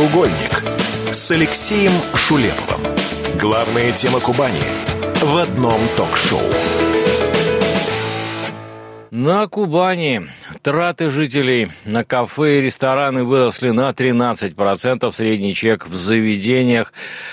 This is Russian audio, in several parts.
«Краеугольник» с Алексеем Шулеповым. Главная тема Кубани в одном ток-шоу. На Кубани траты жителей на кафе и рестораны выросли на 13%. Средний чек в заведениях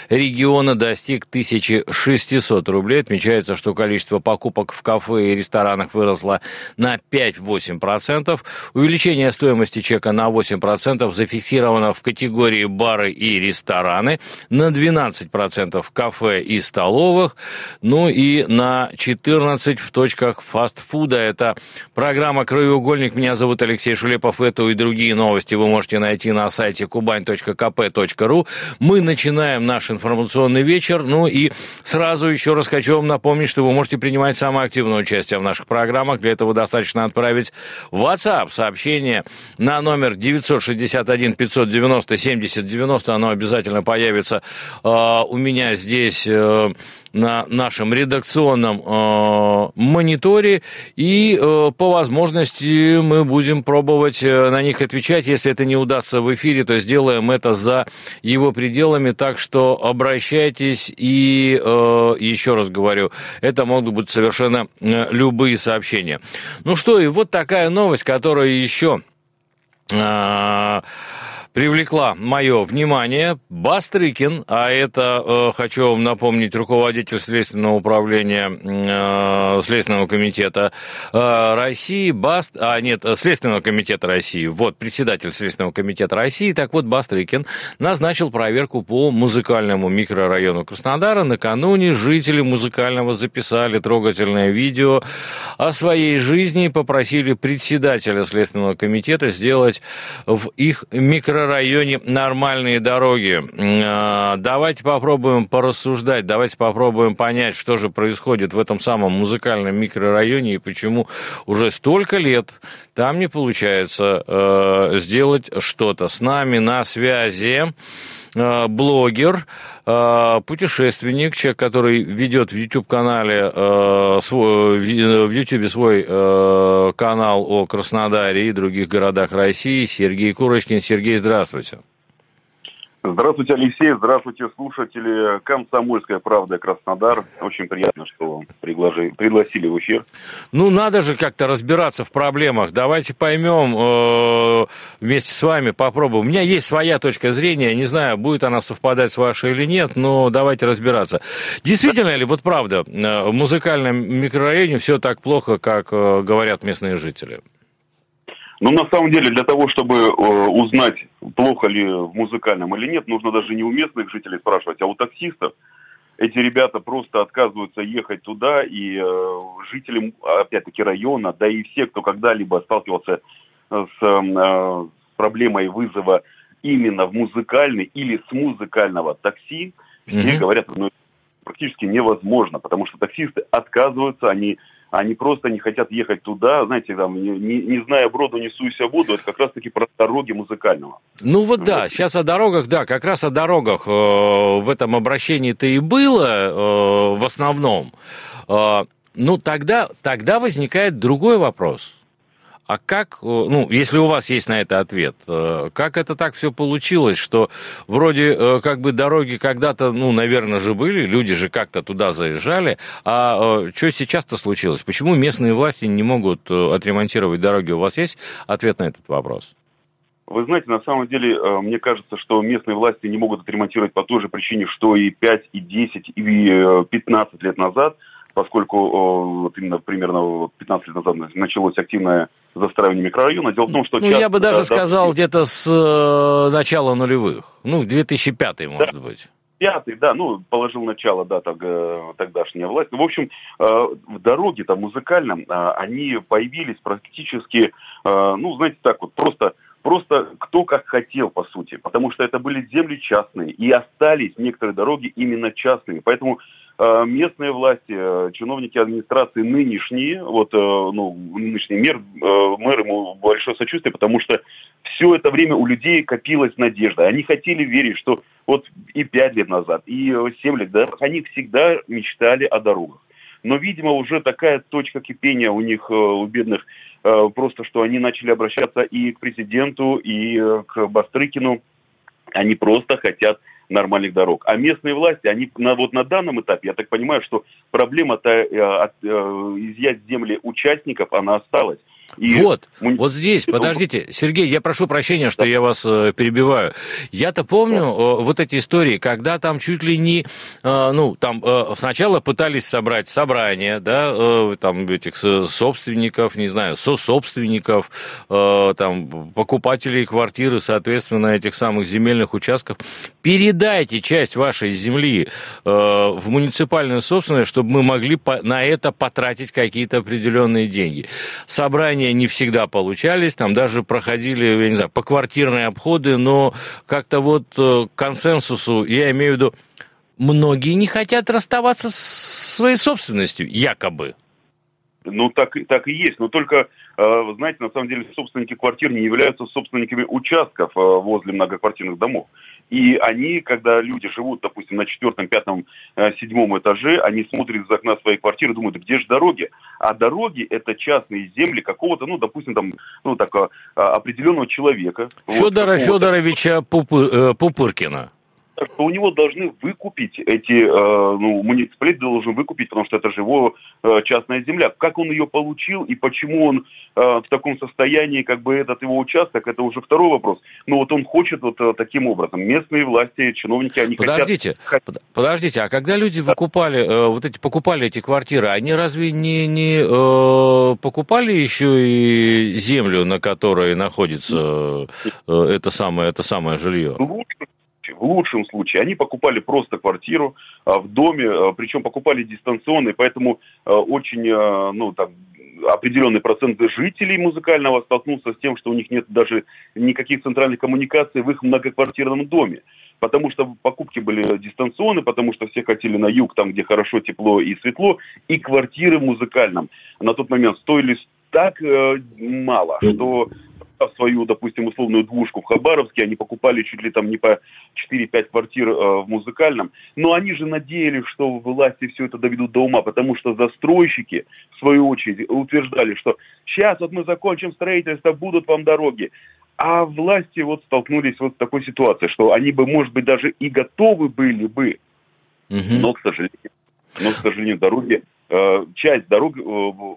региона достиг 1600 рублей. Отмечается, что количество покупок в кафе и ресторанах выросло на 5-8%. Увеличение стоимости чека на 8% зафиксировано в категории бары и рестораны, на 12% в кафе и столовых, ну и на 14% в точках фастфуда. Это Программа «Краеугольник». Меня зовут Алексей Шулепов. Эту и другие новости вы можете найти на сайте kuban.kp.ru. Мы начинаем наш информационный вечер. Ну и сразу еще раз хочу вам напомнить, что вы можете принимать самое активное участие в наших программах. Для этого достаточно отправить в WhatsApp сообщение на номер 961 590 70 90. Оно обязательно появится э, у меня здесь э, на нашем редакционном э, мониторе, и э, по возможности мы будем пробовать э, на них отвечать. Если это не удастся в эфире, то сделаем это за его пределами, так что обращайтесь, и э, еще раз говорю, это могут быть совершенно э, любые сообщения. Ну что, и вот такая новость, которая еще... Э, привлекла мое внимание. Бастрыкин, а это, э, хочу вам напомнить, руководитель Следственного управления э, Следственного комитета э, России, Баст, а нет, Следственного комитета России, вот, председатель Следственного комитета России, так вот, Бастрыкин назначил проверку по музыкальному микрорайону Краснодара. Накануне жители музыкального записали трогательное видео о своей жизни. И попросили председателя Следственного комитета сделать в их микрорайоне районе нормальные дороги. А, давайте попробуем порассуждать, давайте попробуем понять, что же происходит в этом самом музыкальном микрорайоне и почему уже столько лет там не получается э, сделать что-то. С нами на связи блогер, э, путешественник, человек, который ведет в YouTube-канале свой, в YouTube свой канал о Краснодаре и других городах России, Сергей Курочкин. Сергей, здравствуйте. Здравствуйте, Алексей. Здравствуйте, слушатели. Комсомольская правда Краснодар. Очень приятно, что приглаши... пригласили в эфир. Ну, надо же как-то разбираться в проблемах. Давайте поймем э, вместе с вами, попробуем. У меня есть своя точка зрения. Не знаю, будет она совпадать с вашей или нет, но давайте разбираться. Действительно ли, вот правда, э, в музыкальном микрорайоне все так плохо, как э, говорят местные жители? Но на самом деле для того, чтобы э, узнать, плохо ли в музыкальном или нет, нужно даже не у местных жителей спрашивать, а у таксистов. Эти ребята просто отказываются ехать туда, и э, жителям, опять-таки, района, да и все, кто когда-либо сталкивался с э, проблемой вызова именно в музыкальный или с музыкального такси, все mm-hmm. говорят, ну, практически невозможно, потому что таксисты отказываются, они они просто не хотят ехать туда, знаете, там, не, не, не зная броду, не суйся воду, это как раз-таки про дороги музыкального. Ну вот да, сейчас о дорогах, да, как раз о дорогах э, в этом обращении-то и было э, в основном. Э, ну тогда, тогда возникает другой вопрос – а как, э, ну, если у вас есть на это ответ, э, как это так все получилось, что вроде э, как бы дороги когда-то, ну, наверное, же были, люди же как-то туда заезжали, а что сейчас-то случилось? Почему местные власти не могут отремонтировать дороги? У вас есть ответ на этот вопрос? Вы знаете, на самом деле, мне кажется, что местные власти не могут отремонтировать по той же причине, что и 5, и 10, и 15 лет назад – поскольку вот именно примерно 15 лет назад началось активное застраивание микрорайона. Дело в том, что... Ну, часто, я бы даже да, сказал, да, где-то с э, начала нулевых. Ну, 2005 может да. быть пятый, да, ну, положил начало, да, так, э, тогдашняя власть. В общем, э, в дороге там музыкальном э, они появились практически, ну, знаете, так вот, просто просто кто как хотел, по сути, потому что это были земли частные, и остались некоторые дороги именно частными. Поэтому Э, местные власти, э, чиновники администрации нынешние, вот, э, ну, нынешний мэр, мэр ему большое сочувствие, потому что все это время у людей копилась надежда. Они хотели верить, что вот и пять лет назад, и семь лет, да, они всегда мечтали о дорогах. Но, видимо, уже такая точка кипения у них, у бедных, просто что они начали обращаться и к президенту, и к Бастрыкину, Они просто хотят нормальных дорог. А местные власти, они на, вот на данном этапе, я так понимаю, что проблема-то э, э, изъять земли участников, она осталась. И вот, мы... вот здесь, подождите, Сергей, я прошу прощения, что да. я вас э, перебиваю. Я-то помню э, вот эти истории, когда там чуть ли не, э, ну, там э, сначала пытались собрать собрание, да, э, там этих собственников, не знаю, сособственников, э, там, покупателей квартиры, соответственно, этих самых земельных участков. Передайте часть вашей земли э, в муниципальную собственность, чтобы мы могли по- на это потратить какие-то определенные деньги. Собрание задания не всегда получались, там даже проходили, я не знаю, поквартирные обходы, но как-то вот э, консенсусу, я имею в виду, многие не хотят расставаться с своей собственностью, якобы. Ну, так, так и есть, но только, э, знаете, на самом деле собственники квартир не являются собственниками участков э, возле многоквартирных домов. И они, когда люди живут, допустим, на четвертом, пятом, э, седьмом этаже, они смотрят из окна своей квартиры, думают, где же дороги? А дороги – это частные земли какого-то, ну, допустим, там, ну, так, определенного человека. Федора вот, Федоровича Пупы, Пупыркина что у него должны выкупить эти, э, ну, муниципалитет должен выкупить, потому что это же его э, частная земля. Как он ее получил и почему он э, в таком состоянии, как бы этот его участок, это уже второй вопрос. Но вот он хочет вот таким образом. Местные власти, чиновники, они подождите, хотят... Подождите, а когда люди выкупали, вот эти, покупали эти квартиры, они разве не, не э, покупали еще и землю, на которой находится э, это самое, это самое жилье? Лучше в лучшем случае. Они покупали просто квартиру а, в доме, а, причем покупали дистанционно, и поэтому а, очень, ну, там, определенный процент жителей музыкального столкнулся с тем, что у них нет даже никаких центральных коммуникаций в их многоквартирном доме. Потому что покупки были дистанционные, потому что все хотели на юг, там, где хорошо, тепло и светло, и квартиры в музыкальном. На тот момент стоили так э, мало, что свою, допустим, условную двушку в Хабаровске, они покупали чуть ли там не по 4-5 квартир э, в музыкальном, но они же надеялись, что власти все это доведут до ума, потому что застройщики, в свою очередь, утверждали, что сейчас вот мы закончим строительство, будут вам дороги. А власти вот столкнулись вот с такой ситуацией, что они бы, может быть, даже и готовы были бы, угу. но, к сожалению, но, к сожалению, дороги, э, часть дорог э,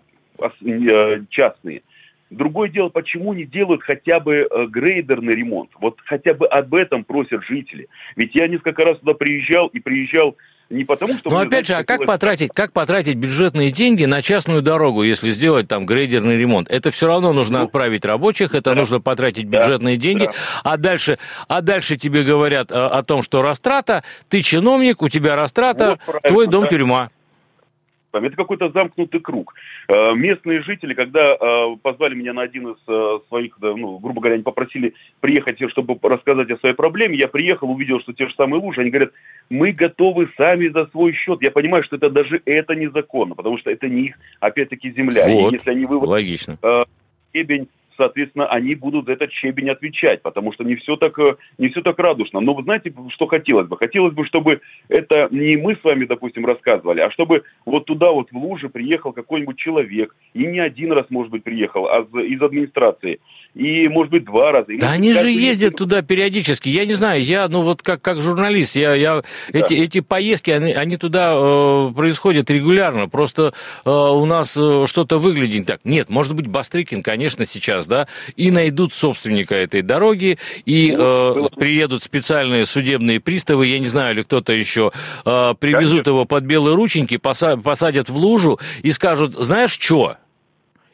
э частные, Другое дело, почему не делают хотя бы э, грейдерный ремонт? Вот хотя бы об этом просят жители. Ведь я несколько раз туда приезжал и приезжал не потому, что... Ну, опять же, а как потратить, как потратить бюджетные деньги на частную дорогу, если сделать там грейдерный ремонт? Это все равно нужно ну, отправить рабочих, это да, нужно потратить бюджетные да, деньги, да. а дальше, а дальше тебе говорят о, о том, что растрата, ты чиновник, у тебя растрата, вот, твой дом да. тюрьма. Это какой-то замкнутый круг. Э, местные жители, когда э, позвали меня на один из э, своих, ну, грубо говоря, они попросили приехать, чтобы рассказать о своей проблеме, я приехал, увидел, что те же самые лужи, они говорят, мы готовы сами за свой счет. Я понимаю, что это даже это незаконно, потому что это не их, опять-таки, земля. Вот, И если они выводят логично. стебень соответственно, они будут за этот щебень отвечать, потому что не все так, э, не все так радужно. Но вы знаете, что хотелось бы? Хотелось бы, чтобы это не мы с вами, допустим, рассказывали, а чтобы вот туда вот в луже приехал какой-нибудь человек, и не один раз, может быть, приехал, а из администрации, и, может быть, два раза. Да они же ездят туда периодически. Я не знаю, я, ну вот как, как журналист, я, я, да. эти, эти поездки, они, они туда э, происходят регулярно. Просто э, у нас э, что-то выглядит так. Нет, может быть, Бастрыкин, конечно, сейчас, да, и найдут собственника этой дороги, и ну, э, приедут специальные судебные приставы, я не знаю, или кто-то еще, э, привезут конечно. его под белые рученьки, посадят в лужу и скажут, знаешь что,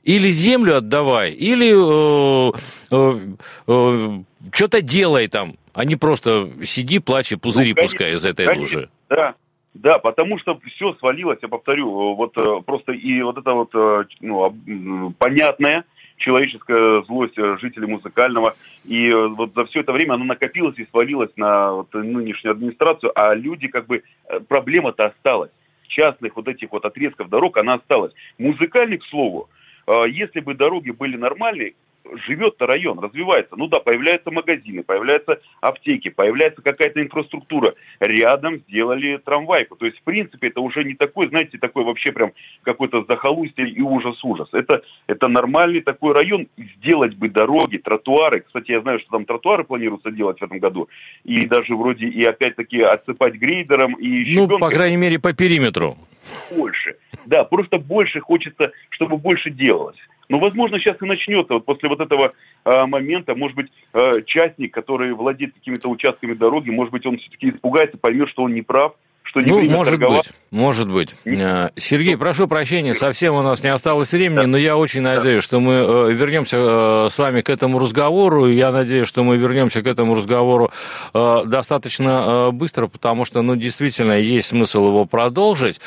или землю отдавай, или э, э, э, что-то делай там, а не просто сиди, плачь и пузыри ну, пускай из этой конечно, лужи. Да, да, потому что все свалилось, я повторю, вот э, просто и вот это вот э, ну, понятная человеческая злость жителей музыкального, и э, вот за все это время она накопилась и свалилась на вот нынешнюю администрацию, а люди как бы, проблема-то осталась частных вот этих вот отрезков дорог, она осталась. Музыкальный, к слову, если бы дороги были нормальные, живет-то район, развивается. Ну да, появляются магазины, появляются аптеки, появляется какая-то инфраструктура. Рядом сделали трамвайку. То есть, в принципе, это уже не такой, знаете, такой вообще прям какой-то захолустье и ужас-ужас. Это, это нормальный такой район. Сделать бы дороги, тротуары. Кстати, я знаю, что там тротуары планируется делать в этом году. И даже вроде и опять-таки отсыпать грейдером и щебенкой. Ну, по крайней мере, по периметру. Больше. Да, просто больше хочется, чтобы больше делалось. Но, возможно, сейчас и начнется, вот после вот этого э, момента, может быть, э, частник, который владеет какими-то участками дороги, может быть, он все-таки испугается, поймет, что он не прав, что не ну, может торговать. быть, может быть. Э, Сергей, прошу прощения, совсем у нас не осталось времени, да. но я очень надеюсь, что мы э, вернемся э, с вами к этому разговору. Я надеюсь, что мы вернемся к этому разговору достаточно быстро, потому что, ну, действительно, есть смысл его продолжить.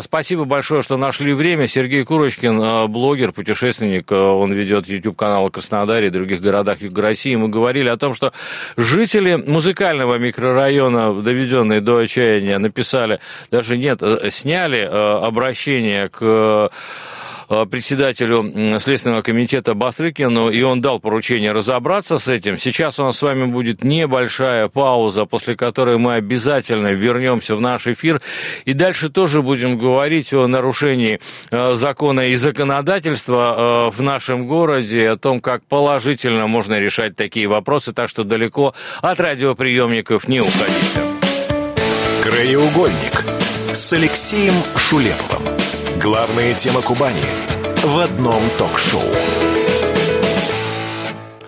Спасибо большое, что нашли время. Сергей Курочкин, блогер, путешественник, он ведет YouTube-канал Краснодаре и других городах Юга России. Мы говорили о том, что жители музыкального микрорайона, доведенные до отчаяния, написали даже нет, э, сняли э, обращение к э, председателю Следственного комитета Бастрыкину, и он дал поручение разобраться с этим. Сейчас у нас с вами будет небольшая пауза, после которой мы обязательно вернемся в наш эфир, и дальше тоже будем говорить о нарушении закона и законодательства в нашем городе, о том, как положительно можно решать такие вопросы, так что далеко от радиоприемников не уходите. Краеугольник с Алексеем Шулеповым. Главная тема Кубани в одном ток-шоу.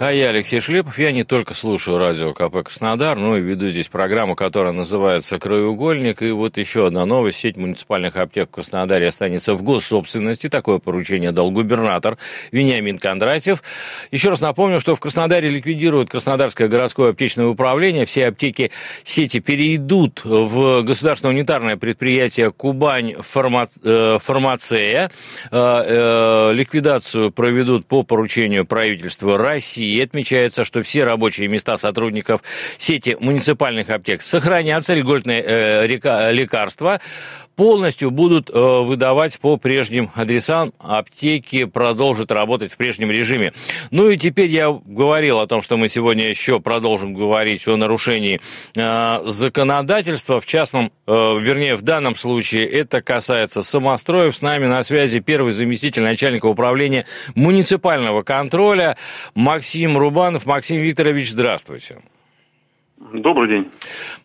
А я Алексей Шлепов. Я не только слушаю радио КП Краснодар, но и веду здесь программу, которая называется «Краеугольник». И вот еще одна новость. Сеть муниципальных аптек в Краснодаре останется в госсобственности. Такое поручение дал губернатор Вениамин Кондратьев. Еще раз напомню, что в Краснодаре ликвидируют Краснодарское городское аптечное управление. Все аптеки сети перейдут в государственное унитарное предприятие «Кубань фарма... Э, фармацея». Э, э, ликвидацию проведут по поручению правительства России России отмечается, что все рабочие места сотрудников сети муниципальных аптек сохранятся, льготные э, лекарства полностью будут э, выдавать по прежним адресам. Аптеки продолжат работать в прежнем режиме. Ну и теперь я говорил о том, что мы сегодня еще продолжим говорить о нарушении э, законодательства. В частном, э, вернее, в данном случае это касается самостроев. С нами на связи первый заместитель начальника управления муниципального контроля Максим Рубанов. Максим Викторович, здравствуйте. Добрый день.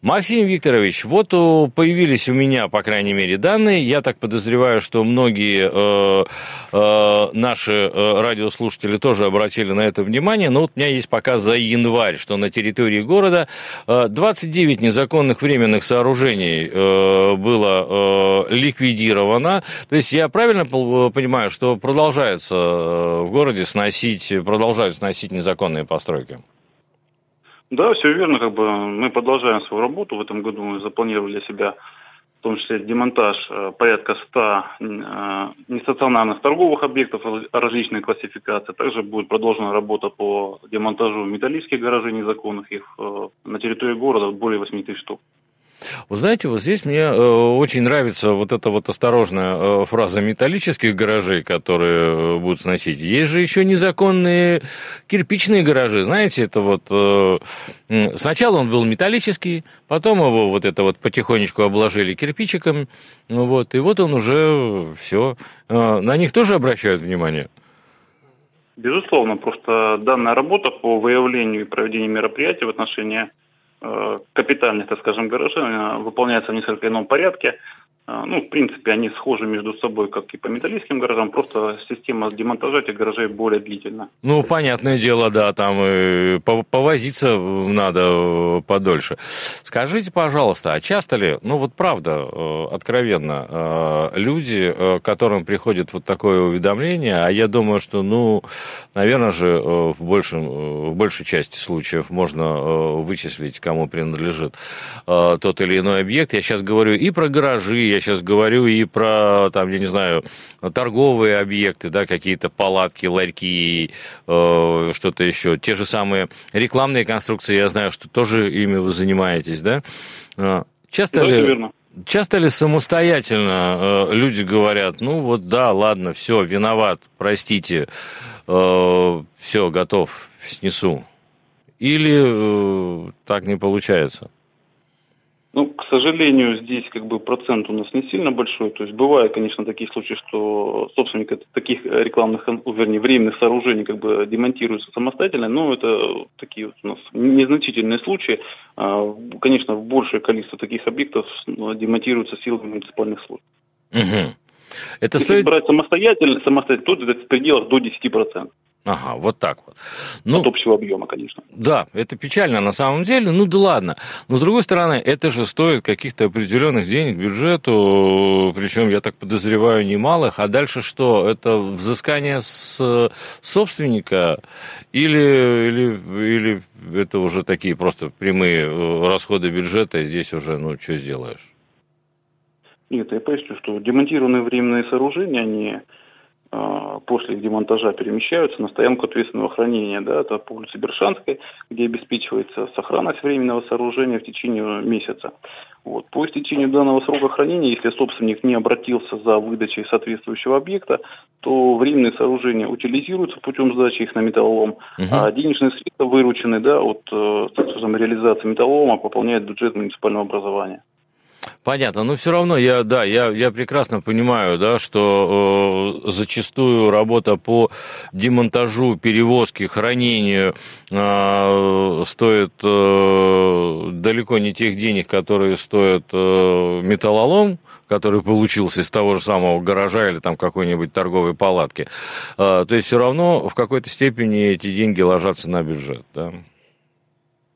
Максим Викторович, вот появились у меня, по крайней мере, данные. Я так подозреваю, что многие э, э, наши э, радиослушатели тоже обратили на это внимание. Но вот у меня есть пока за январь, что на территории города э, 29 незаконных временных сооружений э, было э, ликвидировано. То есть я правильно понимаю, что продолжается э, в городе сносить, продолжают сносить незаконные постройки? Да, все верно. Как бы мы продолжаем свою работу. В этом году мы запланировали себя в том числе демонтаж э, порядка 100 э, нестационарных торговых объектов различной классификации. Также будет продолжена работа по демонтажу металлических гаражей незаконных. Их э, на территории города более 8 тысяч штук. Вы знаете, вот здесь мне э, очень нравится вот эта вот осторожная э, фраза металлических гаражей, которые э, будут сносить. Есть же еще незаконные кирпичные гаражи. Знаете, это вот сначала он был металлический, потом его вот это вот потихонечку обложили кирпичиком, ну вот, и вот он уже все. На них тоже обращают внимание? Безусловно, просто данная работа по выявлению и проведению мероприятий в отношении капитальных, так скажем, гаражей выполняется в несколько ином порядке. А, ну, в принципе, они схожи между собой, как и по металлическим гаражам, просто система демонтажа этих гаражей более длительна. Ну, понятное дело, да, там и повозиться надо подольше. Скажите, пожалуйста, а часто ли, ну вот правда, э, откровенно, э, люди, э, которым приходит вот такое уведомление, а я думаю, что, ну, наверное же, в, большем, в большей части случаев можно вычислить, кому принадлежит тот или иной объект. Я сейчас говорю и про гаражи, я сейчас говорю и про, там, я не знаю, торговые объекты, да, какие-то палатки, ларьки, э, что-то еще. Те же самые рекламные конструкции, я знаю, что тоже ими вы занимаетесь, да? Э, часто да, ли... Верно. часто ли самостоятельно э, люди говорят, ну вот да, ладно, все, виноват, простите, э, все, готов, снесу? Или э, так не получается? Ну, к сожалению, здесь как бы процент у нас не сильно большой. То есть бывают, конечно, такие случаи, что собственник таких рекламных, вернее, временных сооружений как бы демонтируется самостоятельно, но это такие вот у нас незначительные случаи. А, конечно, большее количество таких объектов ну, демонтируется силами муниципальных служб. Угу. Это Если стоит... брать самостоятельно, самостоятельно, то это в пределах до 10%. Ага, вот так вот. Ну, От общего объема, конечно. Да, это печально на самом деле, ну да ладно. Но с другой стороны, это же стоит каких-то определенных денег бюджету, причем, я так подозреваю, немалых. А дальше что? Это взыскание с собственника или, или, или это уже такие просто прямые э, расходы бюджета, и здесь уже, ну, что сделаешь? Нет, я поясню, что демонтированные временные сооружения, они после их демонтажа перемещаются на стоянку ответственного хранения, да, это по улице Бершанской, где обеспечивается сохранность временного сооружения в течение месяца. Вот. По истечению данного срока хранения, если собственник не обратился за выдачей соответствующего объекта, то временные сооружения утилизируются путем сдачи их на металлолом, угу. а денежные средства, вырученные да, от э, реализации металлолома, пополняют бюджет муниципального образования. Понятно, но все равно я, да, я, я прекрасно понимаю, да, что э, зачастую работа по демонтажу, перевозке, хранению э, стоит э, далеко не тех денег, которые стоят э, металлолом, который получился из того же самого гаража или там какой-нибудь торговой палатки. Э, то есть все равно в какой-то степени эти деньги ложатся на бюджет, да.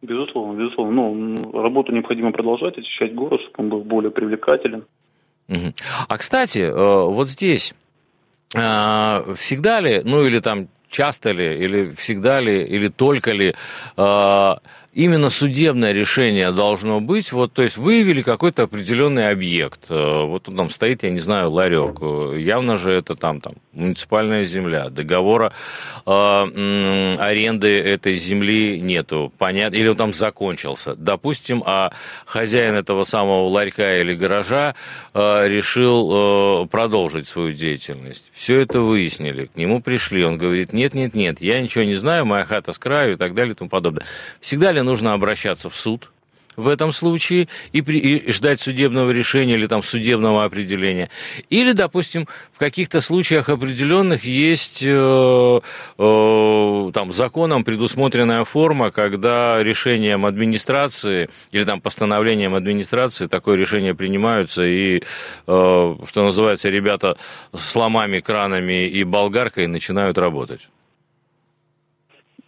Безусловно, безусловно. Ну, работу необходимо продолжать, очищать город, чтобы он был более привлекателен. А, кстати, э, вот здесь э, всегда ли, ну или там часто ли, или всегда ли, или только ли э, именно судебное решение должно быть, вот, то есть выявили какой-то определенный объект, э, вот он там стоит, я не знаю, ларек, э, явно же это там, там муниципальная земля, договора э, аренды этой земли нету, понятно, или он там закончился, допустим, а хозяин этого самого ларька или гаража э, решил э, продолжить свою деятельность, все это выяснили, к нему пришли, он говорит, нет, нет, нет, я ничего не знаю, моя хата с краю и так далее и тому подобное. Всегда ли нужно обращаться в суд в этом случае и, при, и ждать судебного решения или там судебного определения. Или, допустим, в каких-то случаях определенных есть э, э, там законом предусмотренная форма, когда решением администрации или там постановлением администрации такое решение принимаются и, э, что называется, ребята с ломами, кранами и болгаркой начинают работать.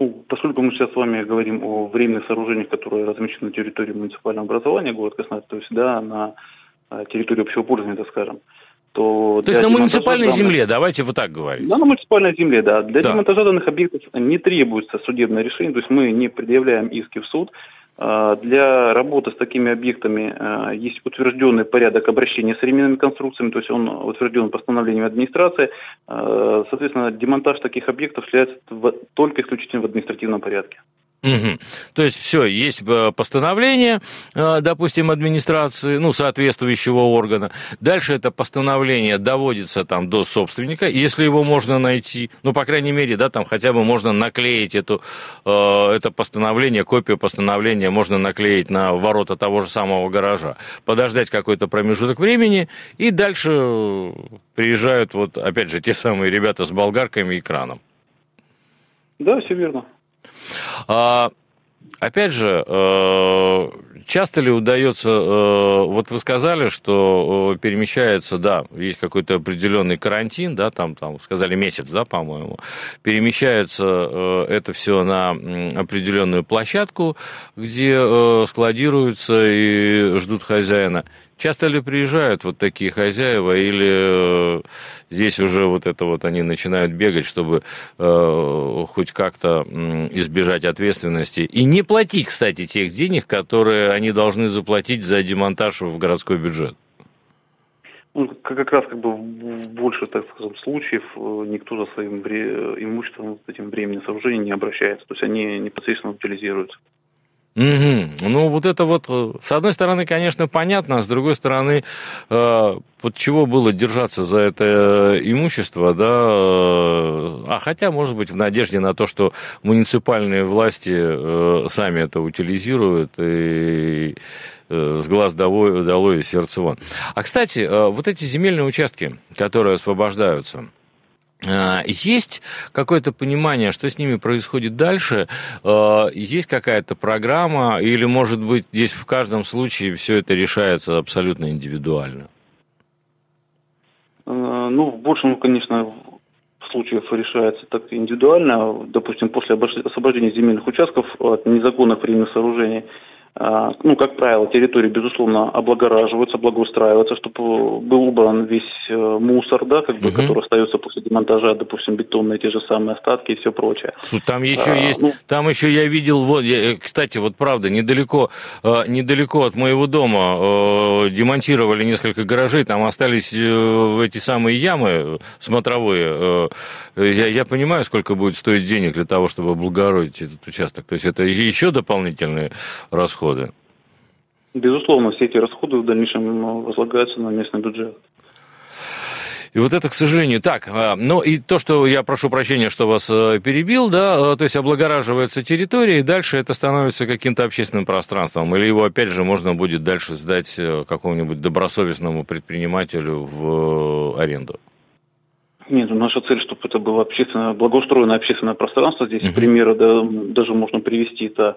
Ну, поскольку мы сейчас с вами говорим о временных сооружениях, которые размещены на территории муниципального образования город Краснодар, то есть да, на э, территории общего пользования, так скажем, то... То есть на муниципальной данных... земле, давайте вот так говорить. Да, на муниципальной земле, да. Для да. демонтажа данных объектов не требуется судебное решение, то есть мы не предъявляем иски в суд, а, для работы с такими объектами а, есть утвержденный порядок обращения с временными конструкциями, то есть он утвержден постановлением администрации. А, соответственно, демонтаж таких объектов является только исключительно в административном порядке. Угу. То есть все, есть э, постановление, э, допустим, администрации, ну, соответствующего органа. Дальше это постановление доводится там до собственника, если его можно найти, ну, по крайней мере, да, там хотя бы можно наклеить эту, э, это постановление, копию постановления можно наклеить на ворота того же самого гаража, подождать какой-то промежуток времени, и дальше приезжают вот, опять же, те самые ребята с болгарками и краном. Да, все верно. А, опять же, э, часто ли удается, э, вот вы сказали, что э, перемещается, да, есть какой-то определенный карантин, да, там, там сказали месяц, да, по-моему, перемещается это все на определенную площадку, где складируются и ждут хозяина. Часто ли приезжают вот такие хозяева, или э, здесь уже вот это вот они начинают бегать, чтобы э, хоть как-то э, избежать ответственности и не платить, кстати, тех денег, которые они должны заплатить за демонтаж в городской бюджет? Ну, как раз как бы в больше, так скажем, случаев э, никто за своим имуществом, этим временным сооружением не обращается. То есть они непосредственно утилизируются. Угу. Ну, вот это вот, э, с одной стороны, конечно, понятно, а с другой стороны, э, вот чего было держаться за это имущество, да, э, а хотя, может быть, в надежде на то, что муниципальные власти э, сами это утилизируют и э, с глаз долой, долой и сердце вон. А, кстати, э, вот эти земельные участки, которые освобождаются, есть какое-то понимание, что с ними происходит дальше? А, есть какая-то программа? Или, может быть, здесь в каждом случае все это решается абсолютно индивидуально? А, ну, в большем, конечно, случаев решается так индивидуально. Допустим, после освобождения земельных участков от незаконных временных сооружений – а, ну, как правило, территории, безусловно, облагораживаются, благоустраиваются, чтобы был убран весь э, мусор, да, как бы, угу. который остается после демонтажа, допустим, бетонные те же самые остатки и все прочее. Там еще а, есть, ну, там еще я видел, вот, я, кстати, вот правда, недалеко, э, недалеко от моего дома э, демонтировали несколько гаражей, там остались эти самые ямы смотровые. Я, я понимаю, сколько будет стоить денег для того, чтобы облагородить этот участок. То есть это еще дополнительные расходы расходы? Безусловно, все эти расходы в дальнейшем возлагаются на местный бюджет. И вот это, к сожалению, так. А, ну и то, что я прошу прощения, что вас э, перебил, да, э, то есть облагораживается территория, и дальше это становится каким-то общественным пространством, или его, опять же, можно будет дальше сдать э, какому-нибудь добросовестному предпринимателю в аренду. Нет, ну, наша цель, чтобы это было общественно, благоустроенное общественное пространство. Здесь uh-huh. примеры да, даже можно привести. Это а,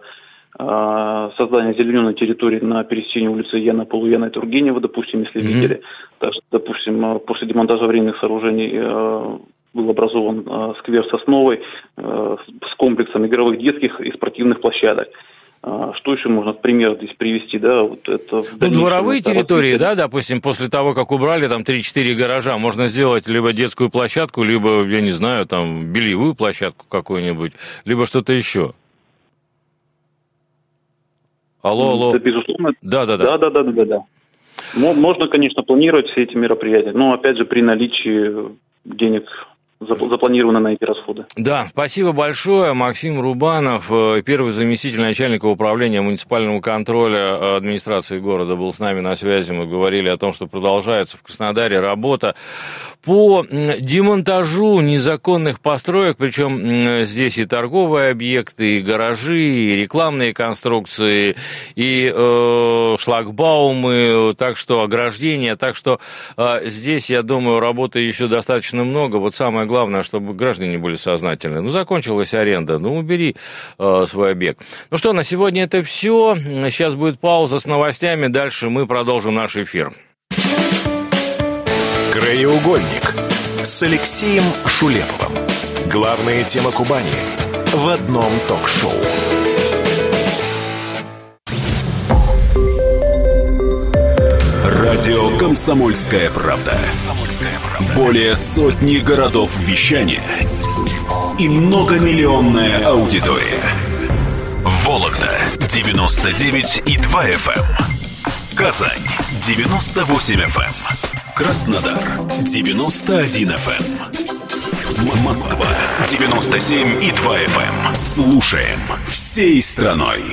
создание зелененной территории на пересечении улицы Яна Полуяна и Тургенева, допустим, если mm-hmm. видели. Также, допустим, а, после демонтажа временных сооружений а, был образован сквер Сосновой с комплексом игровых детских и спортивных площадок. Что еще можно пример здесь привести, да? Вот это ну, дворовые территории, да, допустим, после того, как убрали там 3-4 гаража, можно сделать либо детскую площадку, либо, я не знаю, там, бельевую площадку какую-нибудь, либо что-то еще. Алло, алло. Да, безусловно. Да, да, да. Да, да, да, да, да. Можно, конечно, планировать все эти мероприятия, но опять же при наличии денег запланировано на эти расходы. Да, спасибо большое. Максим Рубанов, э, первый заместитель начальника управления муниципального контроля администрации города, был с нами на связи. Мы говорили о том, что продолжается в Краснодаре работа по демонтажу незаконных построек, причем здесь и торговые объекты, и гаражи, и рекламные конструкции, и э, шлагбаумы, так что ограждения, так что э, здесь, я думаю, работы еще достаточно много. Вот самое главное, чтобы граждане были сознательны. Ну, закончилась аренда, ну, убери э, свой объект. Ну что, на сегодня это все. Сейчас будет пауза с новостями, дальше мы продолжим наш эфир. Краеугольник с Алексеем Шулеповым. Главная тема Кубани в одном ток-шоу. Радио «Комсомольская правда». Более сотни городов вещания и многомиллионная аудитория. Вологда 99 и 2 FM. Эм. Казань 98 FM. Краснодар 91 FM. Москва 97 и 2 FM. Слушаем всей страной.